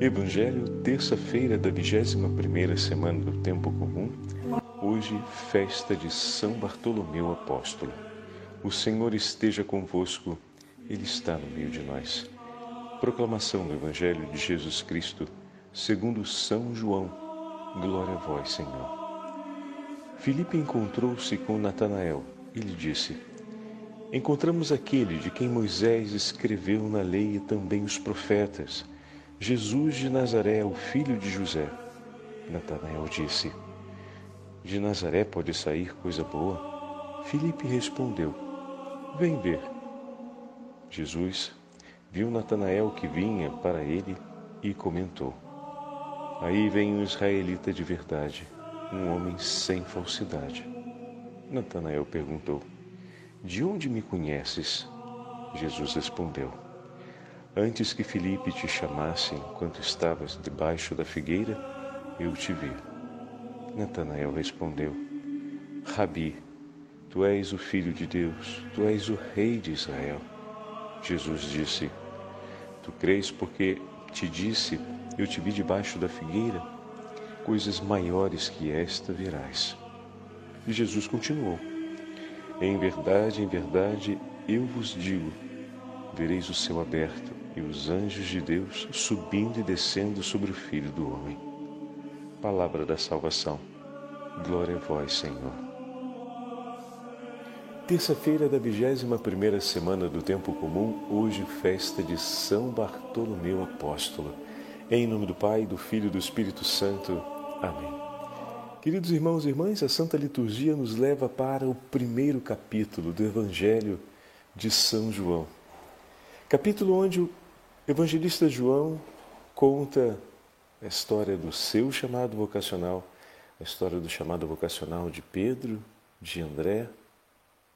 Evangelho, terça-feira da 21ª semana do Tempo Comum, hoje festa de São Bartolomeu Apóstolo. O Senhor esteja convosco, Ele está no meio de nós. Proclamação do Evangelho de Jesus Cristo, segundo São João. Glória a vós, Senhor. Filipe encontrou-se com Natanael e lhe disse: Encontramos aquele de quem Moisés escreveu na lei e também os profetas Jesus de Nazaré, o filho de José. Natanael disse: De Nazaré pode sair coisa boa? Filipe respondeu: Vem ver. Jesus viu Natanael que vinha para ele e comentou: Aí vem um israelita de verdade, um homem sem falsidade. Natanael perguntou: De onde me conheces? Jesus respondeu: Antes que Filipe te chamasse enquanto estavas debaixo da figueira, eu te vi. Natanael respondeu: Rabi, tu és o filho de Deus, tu és o rei de Israel. Jesus disse: Tu crês porque te disse, eu te vi debaixo da figueira? Coisas maiores que esta verás. E Jesus continuou: Em verdade, em verdade, eu vos digo, vereis o céu aberto e os anjos de Deus subindo e descendo sobre o Filho do Homem. Palavra da salvação. Glória a vós, Senhor. Terça-feira da 21 semana do Tempo Comum, hoje festa de São Bartolomeu Apóstolo. Em nome do Pai, do Filho e do Espírito Santo. Amém. Queridos irmãos e irmãs, a Santa Liturgia nos leva para o primeiro capítulo do Evangelho de São João. Capítulo onde o evangelista João conta a história do seu chamado vocacional, a história do chamado vocacional de Pedro, de André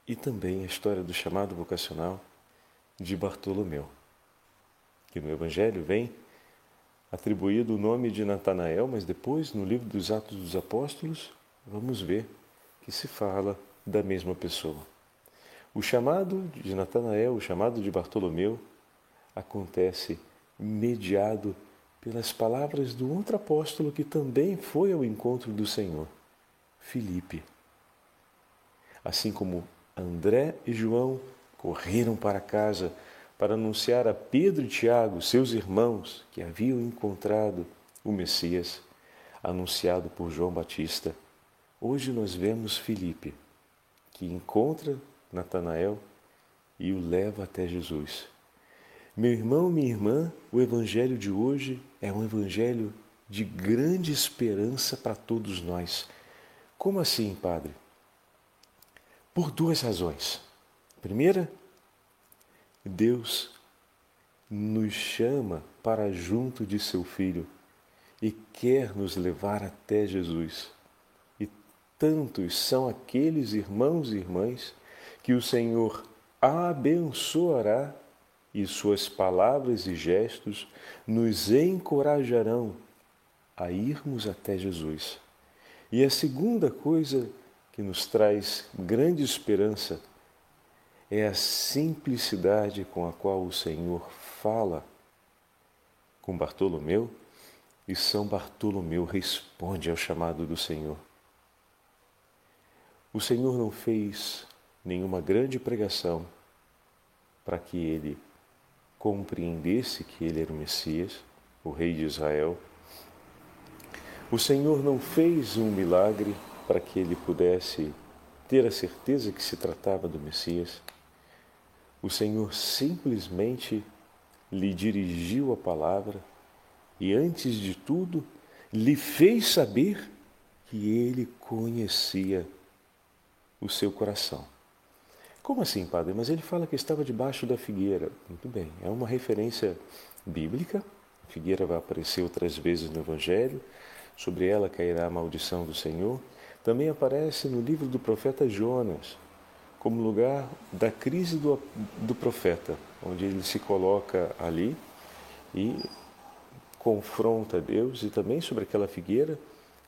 e também a história do chamado vocacional de Bartolomeu, que no Evangelho vem atribuído o nome de Natanael, mas depois, no livro dos Atos dos Apóstolos, vamos ver que se fala da mesma pessoa. O chamado de Natanael, o chamado de Bartolomeu, acontece mediado pelas palavras do outro apóstolo que também foi ao encontro do Senhor, Filipe. Assim como André e João correram para casa para anunciar a Pedro e Tiago, seus irmãos, que haviam encontrado o Messias, anunciado por João Batista. Hoje nós vemos Filipe, que encontra Natanael e o leva até Jesus. Meu irmão, minha irmã, o evangelho de hoje é um evangelho de grande esperança para todos nós. Como assim, Padre? Por duas razões. Primeira, Deus nos chama para junto de seu Filho e quer nos levar até Jesus. E tantos são aqueles irmãos e irmãs que o Senhor abençoará e suas palavras e gestos nos encorajarão a irmos até Jesus. E a segunda coisa que nos traz grande esperança é a simplicidade com a qual o Senhor fala com Bartolomeu e São Bartolomeu responde ao chamado do Senhor. O Senhor não fez nenhuma grande pregação para que ele compreendesse que ele era o Messias, o Rei de Israel. O Senhor não fez um milagre para que ele pudesse ter a certeza que se tratava do Messias. O Senhor simplesmente lhe dirigiu a palavra e, antes de tudo, lhe fez saber que ele conhecia o seu coração. Como assim, padre? Mas ele fala que estava debaixo da figueira. Muito bem, é uma referência bíblica. A figueira vai aparecer outras vezes no Evangelho. Sobre ela cairá a maldição do Senhor. Também aparece no livro do profeta Jonas, como lugar da crise do, do profeta, onde ele se coloca ali e confronta Deus, e também sobre aquela figueira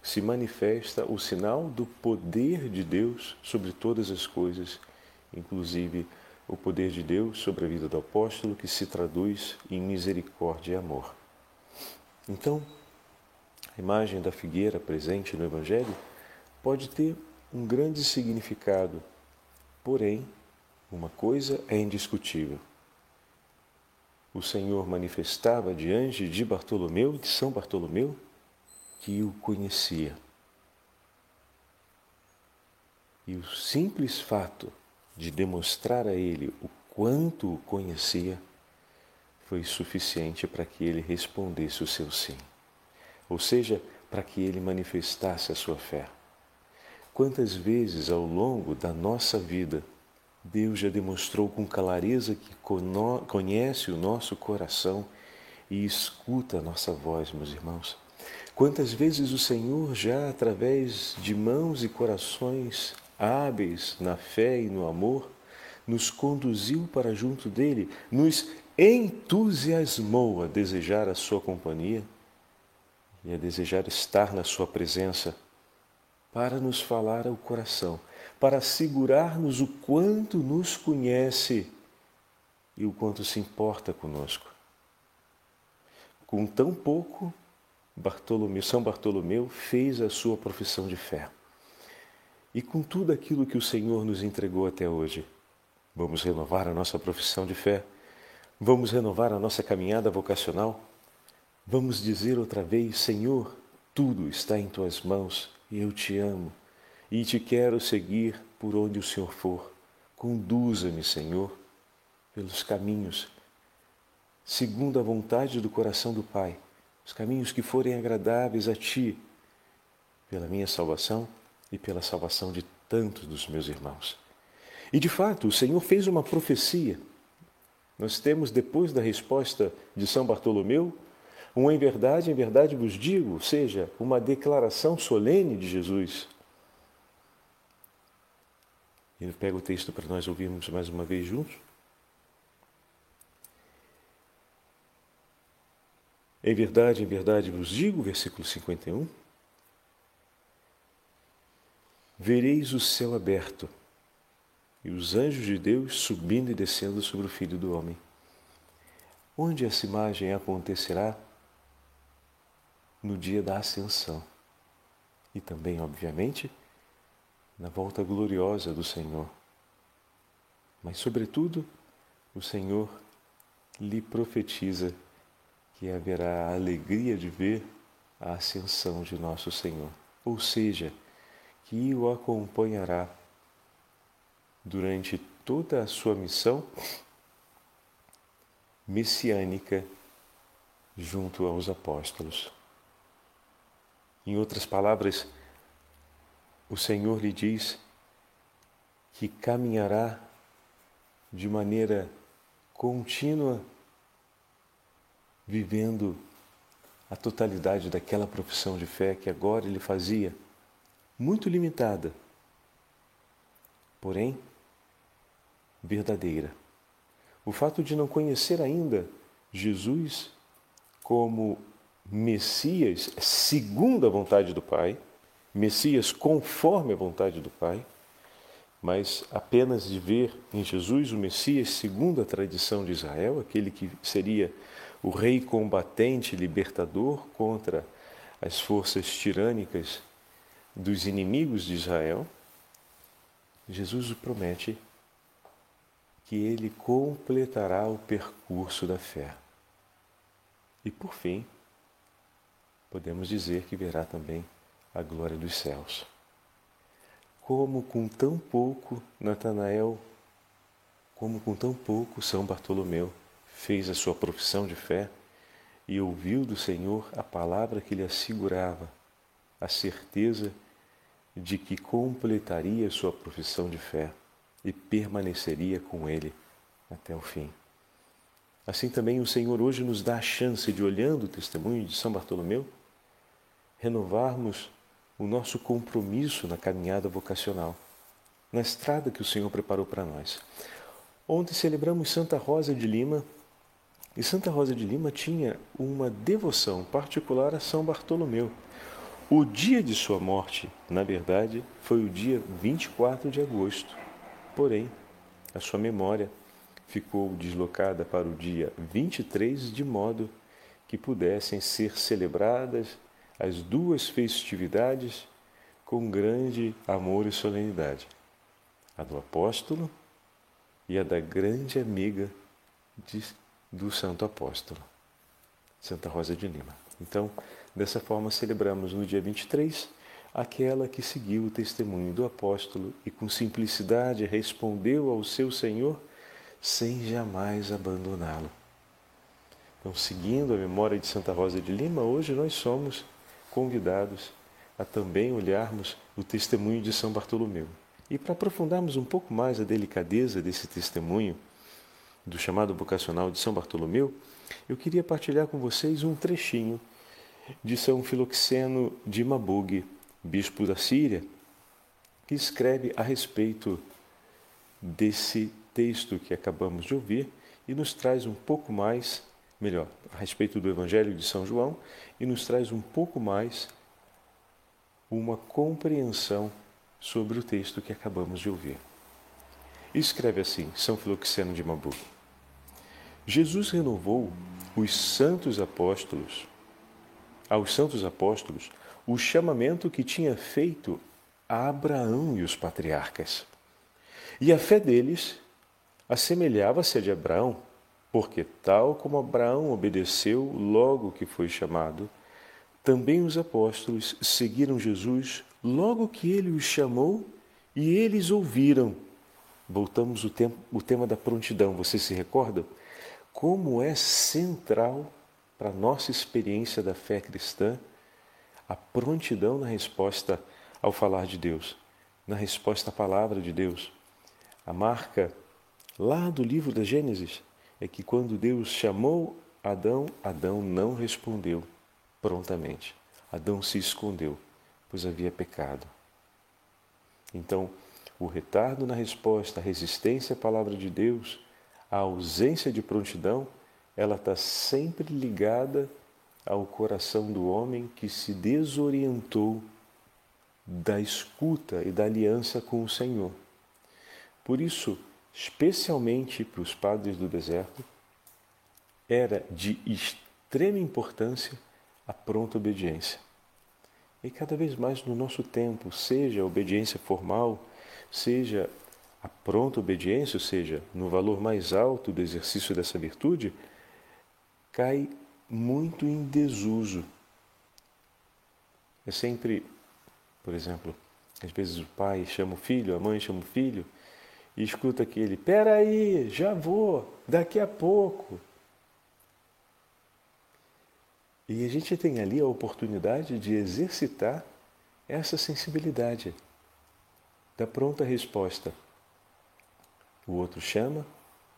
se manifesta o sinal do poder de Deus sobre todas as coisas inclusive o poder de Deus sobre a vida do apóstolo que se traduz em misericórdia e amor. Então, a imagem da figueira presente no Evangelho pode ter um grande significado, porém, uma coisa é indiscutível. O Senhor manifestava diante de Bartolomeu, de São Bartolomeu, que o conhecia. E o simples fato de demonstrar a ele o quanto o conhecia foi suficiente para que ele respondesse o seu sim. Ou seja, para que ele manifestasse a sua fé. Quantas vezes ao longo da nossa vida Deus já demonstrou com clareza que conhece o nosso coração e escuta a nossa voz, meus irmãos. Quantas vezes o Senhor já, através de mãos e corações hábeis na fé e no amor, nos conduziu para junto dele, nos entusiasmou a desejar a sua companhia e a desejar estar na sua presença para nos falar ao coração para assegurar-nos o quanto nos conhece e o quanto se importa conosco. Com tão pouco, Bartolomeu, São Bartolomeu fez a sua profissão de fé. E com tudo aquilo que o Senhor nos entregou até hoje, vamos renovar a nossa profissão de fé? Vamos renovar a nossa caminhada vocacional? Vamos dizer outra vez: Senhor, tudo está em tuas mãos e eu te amo e te quero seguir por onde o Senhor for. Conduza-me, Senhor, pelos caminhos, segundo a vontade do coração do Pai, os caminhos que forem agradáveis a Ti, pela minha salvação e pela salvação de tantos dos meus irmãos. E de fato, o Senhor fez uma profecia. Nós temos, depois da resposta de São Bartolomeu, um em verdade, em verdade vos digo, ou seja, uma declaração solene de Jesus ele pega o texto para nós ouvirmos mais uma vez juntos. Em verdade, em verdade vos digo, versículo 51. Vereis o céu aberto e os anjos de Deus subindo e descendo sobre o Filho do Homem. Onde essa imagem acontecerá? No dia da ascensão. E também, obviamente, na volta gloriosa do Senhor. Mas, sobretudo, o Senhor lhe profetiza que haverá a alegria de ver a ascensão de nosso Senhor, ou seja, que o acompanhará durante toda a sua missão messiânica junto aos apóstolos. Em outras palavras, o Senhor lhe diz que caminhará de maneira contínua, vivendo a totalidade daquela profissão de fé que agora ele fazia, muito limitada, porém verdadeira. O fato de não conhecer ainda Jesus como Messias, segundo a vontade do Pai, Messias conforme a vontade do Pai, mas apenas de ver em Jesus o Messias segundo a tradição de Israel, aquele que seria o rei combatente libertador contra as forças tirânicas dos inimigos de Israel, Jesus promete que ele completará o percurso da fé. E por fim, podemos dizer que verá também a glória dos céus. Como com tão pouco Natanael, como com tão pouco São Bartolomeu fez a sua profissão de fé e ouviu do Senhor a palavra que lhe assegurava a certeza de que completaria sua profissão de fé e permaneceria com ele até o fim. Assim também o Senhor hoje nos dá a chance de, olhando o testemunho de São Bartolomeu, renovarmos o nosso compromisso na caminhada vocacional, na estrada que o Senhor preparou para nós. Ontem celebramos Santa Rosa de Lima e Santa Rosa de Lima tinha uma devoção particular a São Bartolomeu. O dia de sua morte, na verdade, foi o dia 24 de agosto. Porém, a sua memória ficou deslocada para o dia 23, de modo que pudessem ser celebradas as duas festividades com grande amor e solenidade: a do apóstolo e a da grande amiga de, do Santo Apóstolo, Santa Rosa de Lima. Então, dessa forma, celebramos no dia 23 aquela que seguiu o testemunho do apóstolo e com simplicidade respondeu ao seu Senhor sem jamais abandoná-lo. Então, seguindo a memória de Santa Rosa de Lima, hoje nós somos convidados a também olharmos o testemunho de São Bartolomeu. E para aprofundarmos um pouco mais a delicadeza desse testemunho do chamado vocacional de São Bartolomeu, eu queria partilhar com vocês um trechinho de São Filoxeno de Mabug, bispo da Síria, que escreve a respeito desse texto que acabamos de ouvir e nos traz um pouco mais, melhor, a respeito do Evangelho de São João e nos traz um pouco mais uma compreensão sobre o texto que acabamos de ouvir. Escreve assim, São Filoxeno de Mabu. Jesus renovou os santos apóstolos, aos santos apóstolos, o chamamento que tinha feito a Abraão e os patriarcas. E a fé deles assemelhava-se a de Abraão, porque, tal como Abraão obedeceu logo que foi chamado, também os apóstolos seguiram Jesus logo que ele os chamou e eles ouviram. Voltamos o tema da prontidão, você se recorda? Como é central para a nossa experiência da fé cristã a prontidão na resposta ao falar de Deus, na resposta à palavra de Deus. A marca lá do livro da Gênesis é que quando Deus chamou Adão, Adão não respondeu prontamente. Adão se escondeu, pois havia pecado. Então, o retardo na resposta, a resistência à palavra de Deus, a ausência de prontidão, ela está sempre ligada ao coração do homem que se desorientou da escuta e da aliança com o Senhor. Por isso, especialmente para os padres do deserto, era de extrema importância a pronta obediência. E cada vez mais no nosso tempo, seja a obediência formal, seja a pronta obediência, ou seja, no valor mais alto do exercício dessa virtude, cai muito em desuso. É sempre, por exemplo, às vezes o pai chama o filho, a mãe chama o filho e escuta aquele: peraí, já vou, daqui a pouco. E a gente tem ali a oportunidade de exercitar essa sensibilidade da pronta resposta. O outro chama,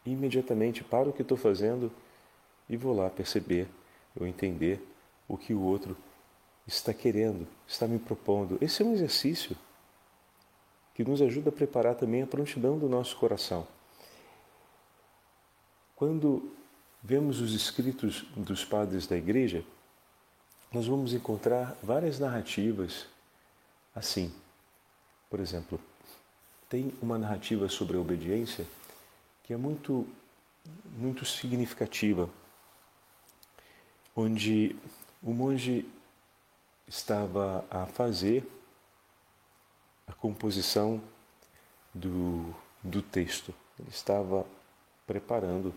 imediatamente para o que estou fazendo e vou lá perceber eu entender o que o outro está querendo, está me propondo. Esse é um exercício que nos ajuda a preparar também a prontidão do nosso coração. Quando vemos os escritos dos padres da igreja, nós vamos encontrar várias narrativas assim. Por exemplo, tem uma narrativa sobre a obediência que é muito muito significativa onde o monge estava a fazer a composição do, do texto. Ele estava preparando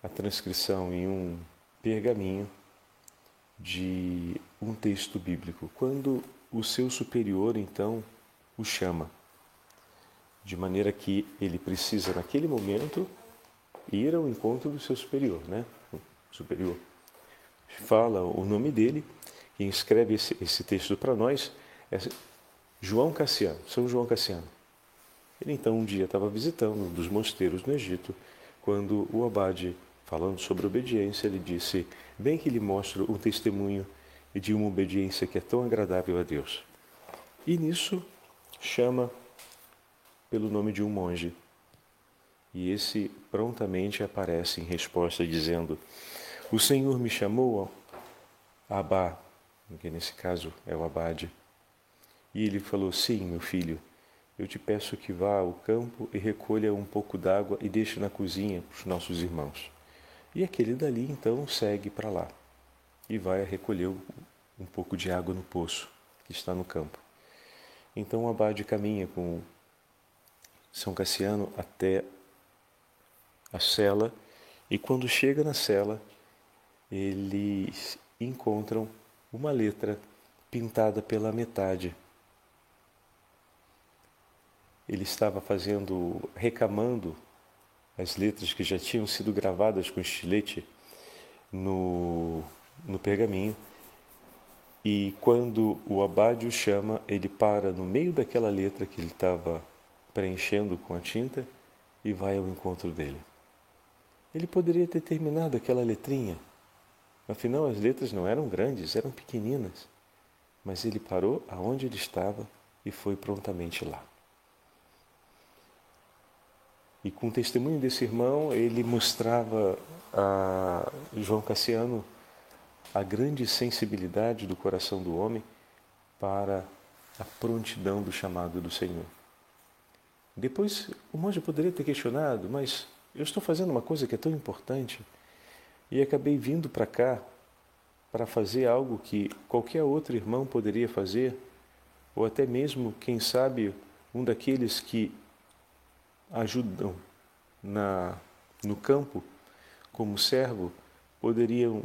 a transcrição em um pergaminho de um texto bíblico. Quando o seu superior então o chama, de maneira que ele precisa naquele momento ir ao encontro do seu superior, né? Superior fala o nome dele, quem escreve esse, esse texto para nós é João Cassiano, São João Cassiano. Ele então um dia estava visitando um dos mosteiros no Egito, quando o abade, falando sobre obediência, ele disse: Bem que lhe mostro um testemunho de uma obediência que é tão agradável a Deus. E nisso chama pelo nome de um monge. E esse prontamente aparece em resposta dizendo: o Senhor me chamou, Abá, que nesse caso é o abade, e ele falou: Sim, meu filho, eu te peço que vá ao campo e recolha um pouco d'água e deixe na cozinha para os nossos irmãos. E aquele dali então segue para lá. e vai recolher um pouco de água no poço que está no campo. Então o abade caminha com São Cassiano até a cela e quando chega na cela, eles encontram uma letra pintada pela metade. Ele estava fazendo, recamando as letras que já tinham sido gravadas com estilete no, no pergaminho. E quando o abade o chama, ele para no meio daquela letra que ele estava preenchendo com a tinta e vai ao encontro dele. Ele poderia ter terminado aquela letrinha, afinal as letras não eram grandes, eram pequeninas, mas ele parou aonde ele estava e foi prontamente lá. E com o testemunho desse irmão, ele mostrava a João Cassiano a grande sensibilidade do coração do homem para a prontidão do chamado do Senhor. Depois, o monge poderia ter questionado, mas eu estou fazendo uma coisa que é tão importante e acabei vindo para cá para fazer algo que qualquer outro irmão poderia fazer, ou até mesmo, quem sabe, um daqueles que ajudam na, no campo como servo poderiam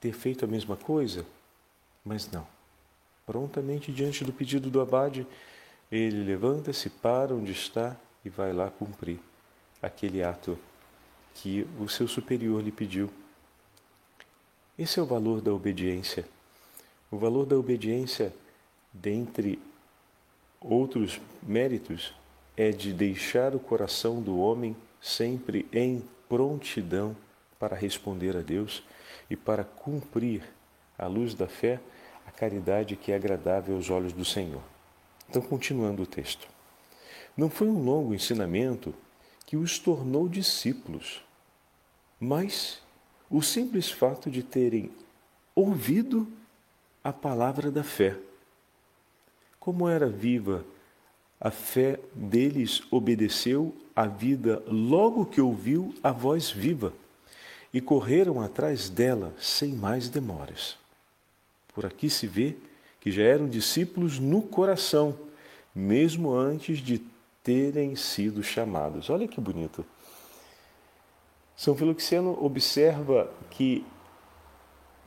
ter feito a mesma coisa, mas não. Prontamente diante do pedido do abade, ele levanta-se, para onde está e vai lá cumprir aquele ato que o seu superior lhe pediu. Esse é o valor da obediência. O valor da obediência, dentre outros méritos, é de deixar o coração do homem sempre em prontidão para responder a Deus e para cumprir, à luz da fé, a caridade que é agradável aos olhos do Senhor. Então, continuando o texto. Não foi um longo ensinamento que os tornou discípulos, mas o simples fato de terem ouvido a palavra da fé. Como era viva a fé deles obedeceu à vida logo que ouviu a voz viva e correram atrás dela sem mais demoras. Por aqui se vê que já eram discípulos no coração, mesmo antes de terem sido chamados. Olha que bonito. São Filoxeno observa que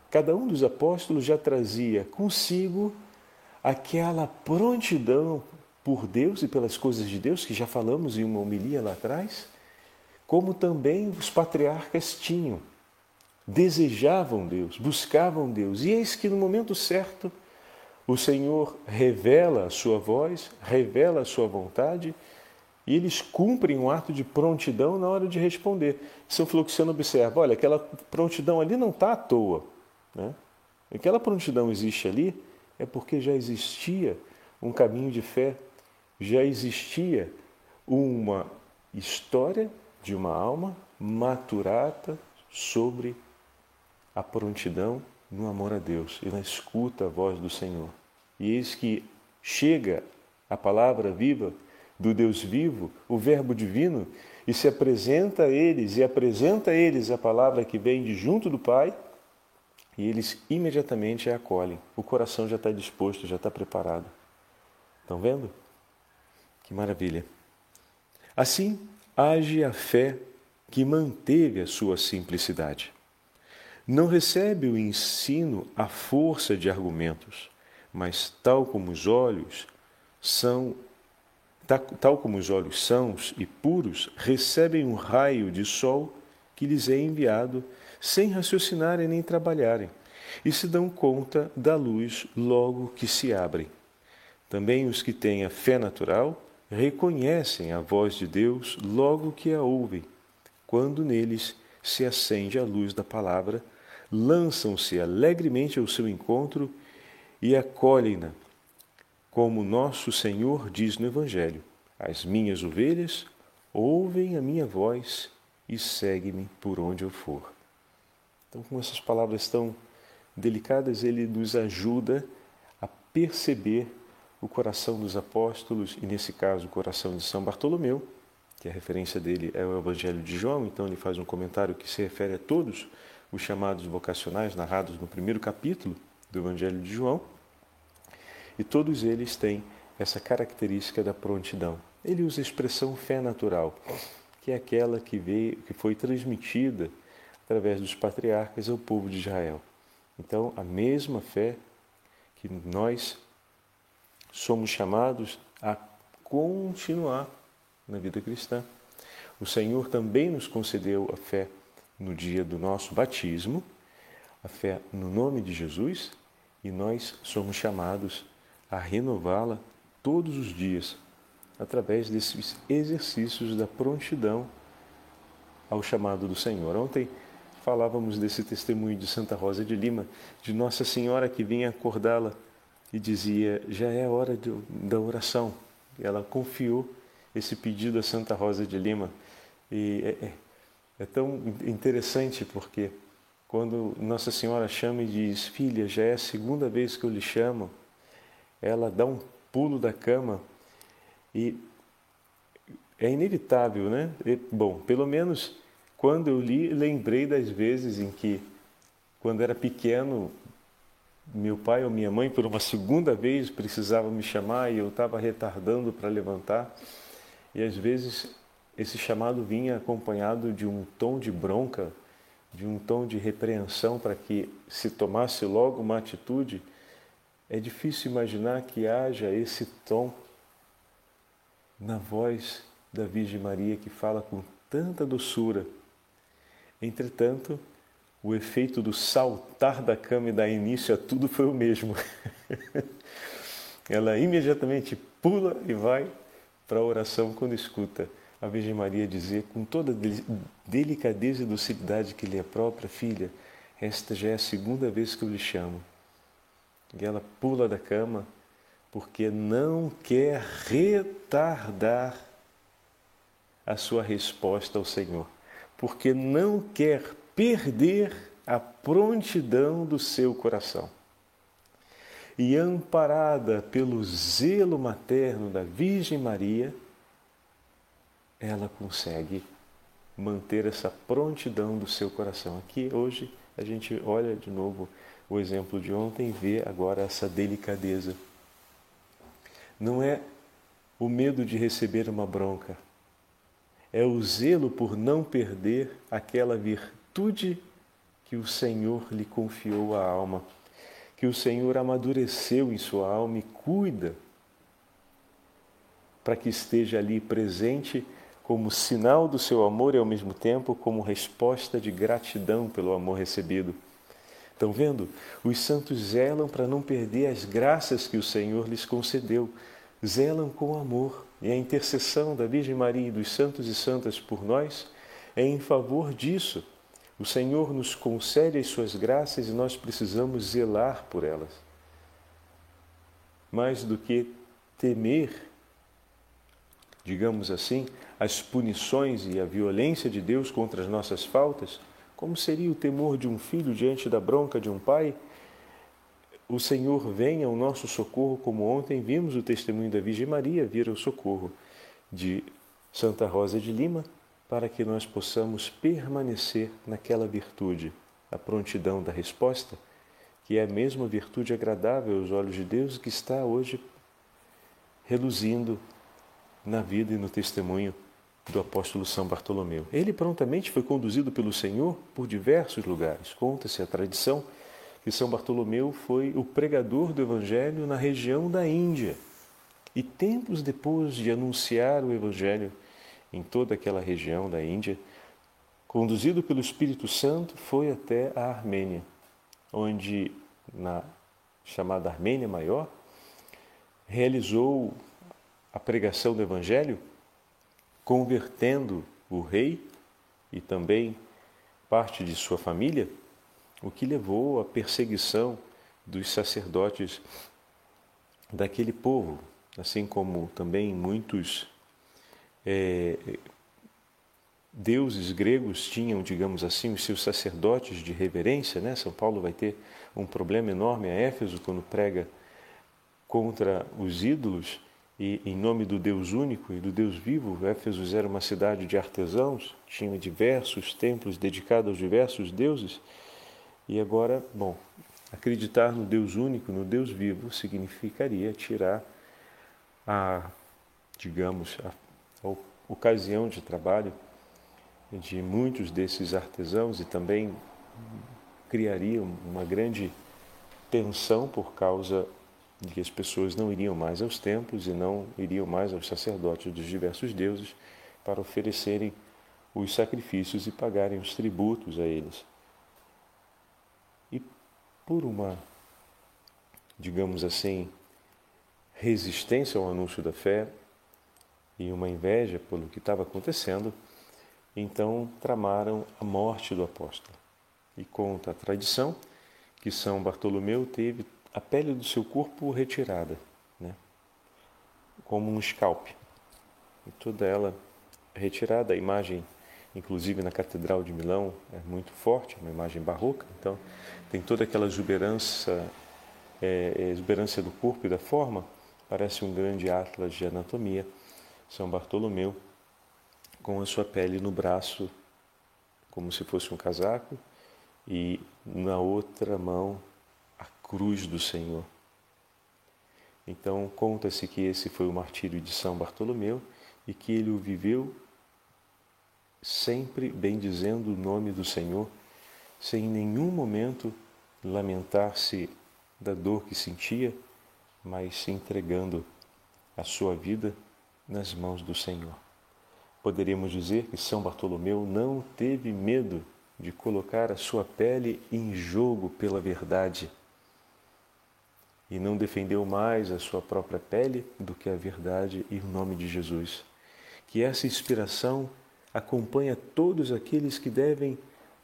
cada um dos apóstolos já trazia consigo aquela prontidão por Deus e pelas coisas de Deus, que já falamos em uma homilia lá atrás, como também os patriarcas tinham. Desejavam Deus, buscavam Deus. E eis que no momento certo o Senhor revela a sua voz, revela a sua vontade, e eles cumprem um ato de prontidão na hora de responder. São Fluxiano observa: olha, aquela prontidão ali não está à toa. Né? Aquela prontidão existe ali é porque já existia um caminho de fé já existia uma história de uma alma maturada sobre a prontidão no amor a Deus e na escuta a voz do Senhor. E eis que chega a palavra viva do Deus vivo, o Verbo divino, e se apresenta a eles e apresenta a eles a palavra que vem de junto do Pai, e eles imediatamente a acolhem. O coração já está disposto, já está preparado. Estão vendo? Que maravilha! Assim age a fé que manteve a sua simplicidade. Não recebe o ensino à força de argumentos, mas tal como os olhos são tal como os olhos sãos e puros recebem um raio de sol que lhes é enviado sem raciocinarem nem trabalharem, e se dão conta da luz logo que se abrem. Também os que têm a fé natural reconhecem a voz de Deus logo que a ouvem. Quando neles se acende a luz da palavra, lançam-se alegremente ao seu encontro e acolhem-na, como nosso Senhor diz no Evangelho: As minhas ovelhas ouvem a minha voz e seguem-me por onde eu for. Então, com essas palavras tão delicadas, ele nos ajuda a perceber o coração dos apóstolos, e nesse caso o coração de São Bartolomeu, que a referência dele é o Evangelho de João, então ele faz um comentário que se refere a todos os chamados vocacionais narrados no primeiro capítulo do Evangelho de João, e todos eles têm essa característica da prontidão. Ele usa a expressão fé natural, que é aquela que veio, que foi transmitida através dos patriarcas ao povo de Israel. Então, a mesma fé que nós somos chamados a continuar na vida cristã. O Senhor também nos concedeu a fé no dia do nosso batismo, a fé no nome de Jesus, e nós somos chamados a renová-la todos os dias, através desses exercícios da prontidão ao chamado do Senhor. Ontem falávamos desse testemunho de Santa Rosa de Lima, de Nossa Senhora que vinha acordá-la e dizia: Já é a hora de, da oração. E ela confiou esse pedido a Santa Rosa de Lima. E é, é, é tão interessante porque quando Nossa Senhora chama e diz: Filha, já é a segunda vez que eu lhe chamo, ela dá um pulo da cama e é inevitável, né? E, bom, pelo menos quando eu li, lembrei das vezes em que, quando era pequeno, meu pai ou minha mãe, por uma segunda vez, precisava me chamar e eu estava retardando para levantar. E às vezes esse chamado vinha acompanhado de um tom de bronca, de um tom de repreensão para que se tomasse logo uma atitude. É difícil imaginar que haja esse tom na voz da Virgem Maria que fala com tanta doçura. Entretanto, o efeito do saltar da cama e dar início a tudo foi o mesmo. Ela imediatamente pula e vai para a oração quando escuta a Virgem Maria dizer com toda delicadeza e docilidade que lhe é própria, filha, esta já é a segunda vez que eu lhe chamo. E ela pula da cama porque não quer retardar a sua resposta ao Senhor, porque não quer perder a prontidão do seu coração. E amparada pelo zelo materno da Virgem Maria, ela consegue manter essa prontidão do seu coração. Aqui hoje a gente olha de novo o exemplo de ontem vê agora essa delicadeza. Não é o medo de receber uma bronca, é o zelo por não perder aquela virtude virtude que o Senhor lhe confiou à alma, que o Senhor amadureceu em sua alma e cuida para que esteja ali presente como sinal do seu amor e ao mesmo tempo como resposta de gratidão pelo amor recebido. Estão vendo? Os santos zelam para não perder as graças que o Senhor lhes concedeu, zelam com amor. E a intercessão da Virgem Maria e dos santos e santas por nós é em favor disso o Senhor nos concede as suas graças e nós precisamos zelar por elas. Mais do que temer, digamos assim, as punições e a violência de Deus contra as nossas faltas, como seria o temor de um filho diante da bronca de um pai? O Senhor vem ao nosso socorro, como ontem vimos o testemunho da Virgem Maria vir ao socorro de Santa Rosa de Lima, para que nós possamos permanecer naquela virtude, a prontidão da resposta, que é a mesma virtude agradável aos olhos de Deus que está hoje reluzindo na vida e no testemunho do apóstolo São Bartolomeu. Ele prontamente foi conduzido pelo Senhor por diversos lugares. Conta-se a tradição que São Bartolomeu foi o pregador do Evangelho na região da Índia. E tempos depois de anunciar o Evangelho em toda aquela região da Índia, conduzido pelo Espírito Santo, foi até a Armênia, onde, na chamada Armênia Maior, realizou a pregação do Evangelho, convertendo o rei e também parte de sua família, o que levou à perseguição dos sacerdotes daquele povo, assim como também muitos é, deuses gregos tinham, digamos assim, os seus sacerdotes de reverência, né? São Paulo vai ter um problema enorme a Éfeso quando prega contra os ídolos e em nome do Deus único e do Deus vivo, Éfeso era uma cidade de artesãos, tinha diversos templos dedicados aos diversos deuses. E agora, bom, acreditar no Deus único, no Deus vivo, significaria tirar a, digamos, a, a ocasião de trabalho de muitos desses artesãos e também criaria uma grande tensão por causa de que as pessoas não iriam mais aos templos e não iriam mais aos sacerdotes dos diversos deuses para oferecerem os sacrifícios e pagarem os tributos a eles. E por uma, digamos assim, resistência ao anúncio da fé e uma inveja pelo que estava acontecendo, então tramaram a morte do apóstolo. E conta a tradição que São Bartolomeu teve a pele do seu corpo retirada, né? como um scalp. E toda ela retirada, a imagem, inclusive na Catedral de Milão, é muito forte, uma imagem barroca, então tem toda aquela exuberância, é, é, exuberância do corpo e da forma, parece um grande atlas de anatomia, São Bartolomeu, com a sua pele no braço, como se fosse um casaco, e na outra mão cruz do Senhor. Então, conta-se que esse foi o martírio de São Bartolomeu e que ele o viveu sempre bendizendo o nome do Senhor, sem em nenhum momento lamentar-se da dor que sentia, mas se entregando a sua vida nas mãos do Senhor. Poderíamos dizer que São Bartolomeu não teve medo de colocar a sua pele em jogo pela verdade e não defendeu mais a sua própria pele do que a verdade e o nome de Jesus. Que essa inspiração acompanha todos aqueles que devem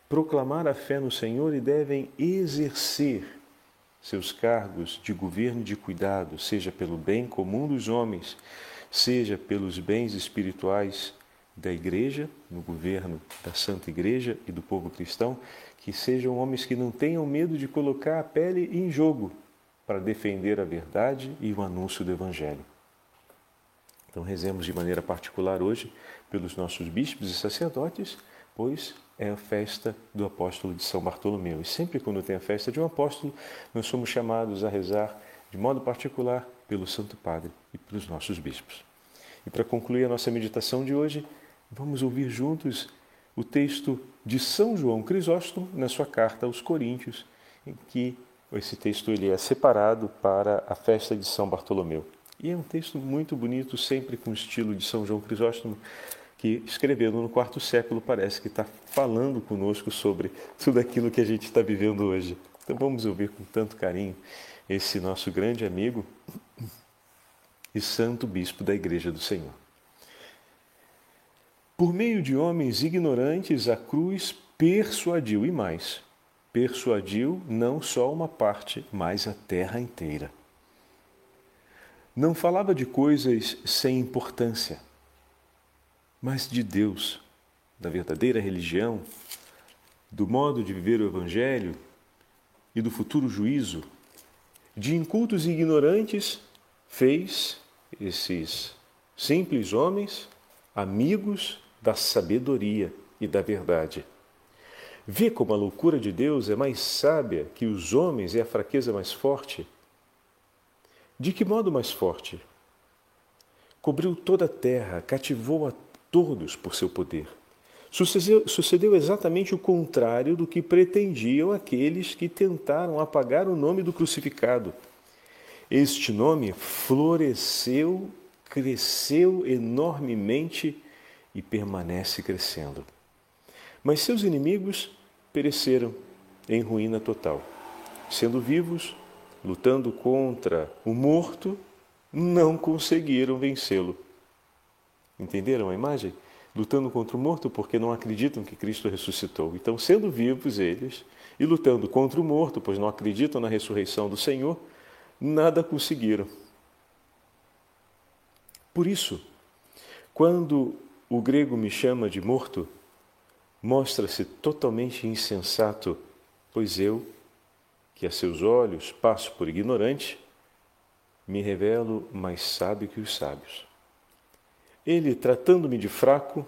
proclamar a fé no Senhor e devem exercer seus cargos de governo e de cuidado, seja pelo bem comum dos homens, seja pelos bens espirituais da Igreja, no governo da Santa Igreja e do povo cristão, que sejam homens que não tenham medo de colocar a pele em jogo para defender a verdade e o anúncio do Evangelho. Então, rezemos de maneira particular hoje pelos nossos bispos e sacerdotes, pois é a festa do apóstolo de São Bartolomeu. E sempre quando tem a festa de um apóstolo, nós somos chamados a rezar de modo particular pelo Santo Padre e pelos nossos bispos. E para concluir a nossa meditação de hoje, vamos ouvir juntos o texto de São João Crisóstomo na sua carta aos Coríntios, em que esse texto ele é separado para a festa de São Bartolomeu. E é um texto muito bonito, sempre com o estilo de São João Crisóstomo, que escrevendo no quarto século parece que está falando conosco sobre tudo aquilo que a gente está vivendo hoje. Então vamos ouvir com tanto carinho esse nosso grande amigo e santo bispo da Igreja do Senhor. Por meio de homens ignorantes, a cruz persuadiu e mais persuadiu não só uma parte, mas a terra inteira. Não falava de coisas sem importância, mas de Deus, da verdadeira religião, do modo de viver o Evangelho e do futuro juízo. De incultos e ignorantes, fez esses simples homens amigos da sabedoria e da verdade. Vê como a loucura de Deus é mais sábia que os homens e a fraqueza mais forte? De que modo mais forte? Cobriu toda a terra, cativou a todos por seu poder. Sucedeu, sucedeu, exatamente o contrário do que pretendiam aqueles que tentaram apagar o nome do crucificado. Este nome floresceu, cresceu enormemente e permanece crescendo. Mas seus inimigos pereceram em ruína total. Sendo vivos, lutando contra o morto, não conseguiram vencê-lo. Entenderam a imagem? Lutando contra o morto porque não acreditam que Cristo ressuscitou. Então, sendo vivos eles e lutando contra o morto, pois não acreditam na ressurreição do Senhor, nada conseguiram. Por isso, quando o grego me chama de morto, mostra-se totalmente insensato, pois eu, que a seus olhos passo por ignorante, me revelo mais sábio que os sábios. Ele, tratando-me de fraco,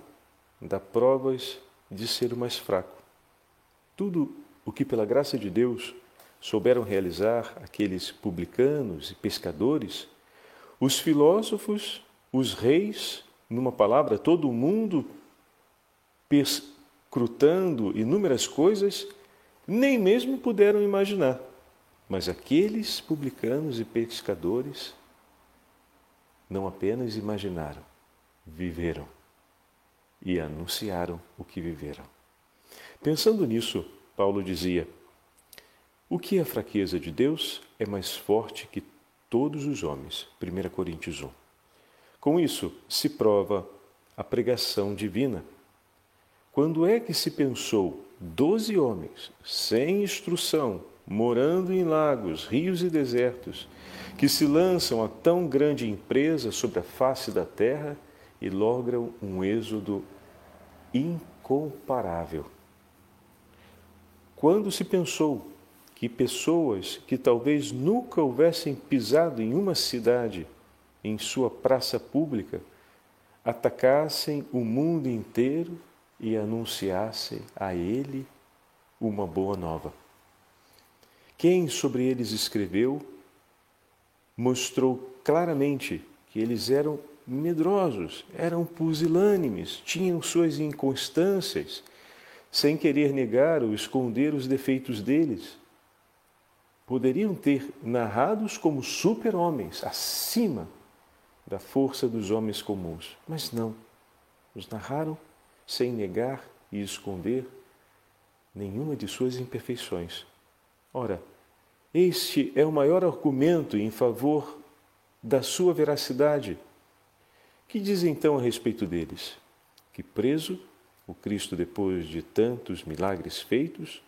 dá provas de ser o mais fraco. Tudo o que, pela graça de Deus, souberam realizar aqueles publicanos e pescadores, os filósofos, os reis, numa palavra, todo o mundo perscrutando inúmeras coisas, nem mesmo puderam imaginar. Mas aqueles publicanos e pescadores não apenas imaginaram, viveram e anunciaram o que viveram. Pensando nisso, Paulo dizia: O que é a fraqueza de Deus é mais forte que todos os homens. 1 Coríntios 1. Com isso se prova a pregação divina. Quando é que se pensou doze homens, sem instrução, morando em lagos, rios e desertos, que se lançam a tão grande empresa sobre a face da terra e logram um êxodo incomparável. Quando se pensou que pessoas que talvez nunca houvessem pisado em uma cidade, em sua praça pública, atacassem o mundo inteiro e anunciassem a ele uma boa nova. Quem sobre eles escreveu mostrou claramente que eles eram medrosos, eram pusilânimes, tinham suas inconstâncias, sem querer negar ou esconder os defeitos deles. Poderiam ter narrados como super-homens, acima da força dos homens comuns, mas não. Os narraram sem negar e esconder nenhuma de suas imperfeições. Ora, este é o maior argumento em favor da sua veracidade. Que diz então a respeito deles? Que preso, o Cristo, depois de tantos milagres feitos,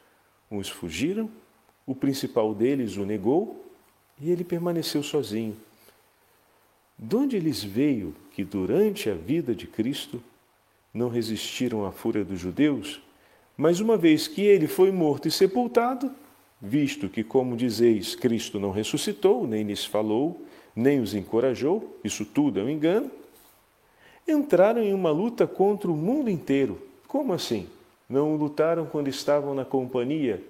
uns fugiram, o principal deles o negou e ele permaneceu sozinho. De onde lhes veio que durante a vida de Cristo não resistiram à fúria dos judeus, mas uma vez que ele foi morto e sepultado, visto que, como dizeis, Cristo não ressuscitou, nem lhes falou, nem os encorajou, isso tudo é um engano, entraram em uma luta contra o mundo inteiro. Como assim? Não lutaram quando estavam na companhia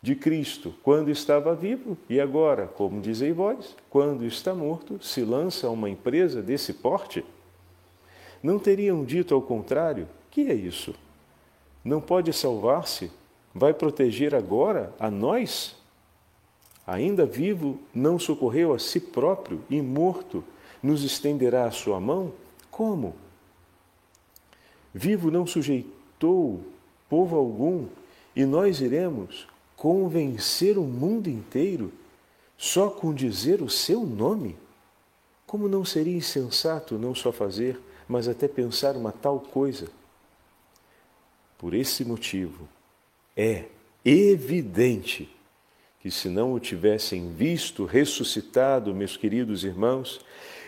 de Cristo, quando estava vivo, e agora, como dizei vós, quando está morto, se lança a uma empresa desse porte? Não teriam dito ao contrário? Que é isso? Não pode salvar-se vai proteger agora a nós? Ainda vivo, não socorreu a si próprio e morto, nos estenderá a sua mão? Como? Vivo não sujeitou povo algum e nós iremos convencer o mundo inteiro só com dizer o seu nome? Como não seria insensato não só fazer, mas até pensar uma tal coisa? Por esse motivo, é evidente que se não o tivessem visto ressuscitado, meus queridos irmãos,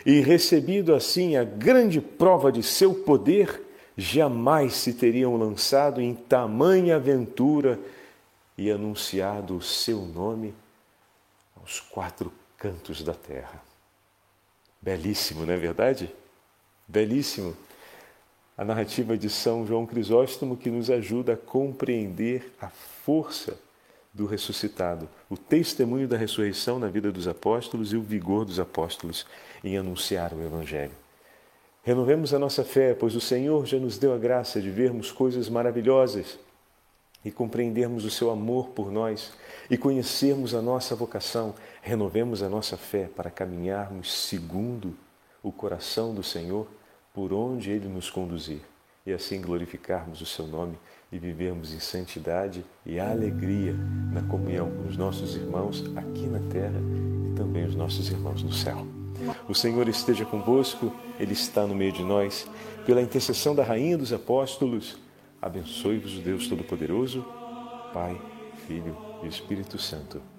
e recebido assim a grande prova de seu poder, jamais se teriam lançado em tamanha aventura e anunciado o seu nome aos quatro cantos da terra. Belíssimo, não é verdade? Belíssimo a narrativa de São João Crisóstomo que nos ajuda a compreender a força do ressuscitado, o testemunho da ressurreição na vida dos apóstolos e o vigor dos apóstolos em anunciar o Evangelho. Renovemos a nossa fé, pois o Senhor já nos deu a graça de vermos coisas maravilhosas e compreendermos o seu amor por nós e conhecermos a nossa vocação. Renovemos a nossa fé para caminharmos segundo o coração do Senhor por onde Ele nos conduzir, e assim glorificarmos o Seu nome e vivermos em santidade e alegria na comunhão com os nossos irmãos aqui na terra e também os nossos irmãos no céu. O Senhor esteja convosco, Ele está no meio de nós. Pela intercessão da Rainha dos Apóstolos, abençoe-vos o Deus Todo-Poderoso, Pai, Filho e Espírito Santo.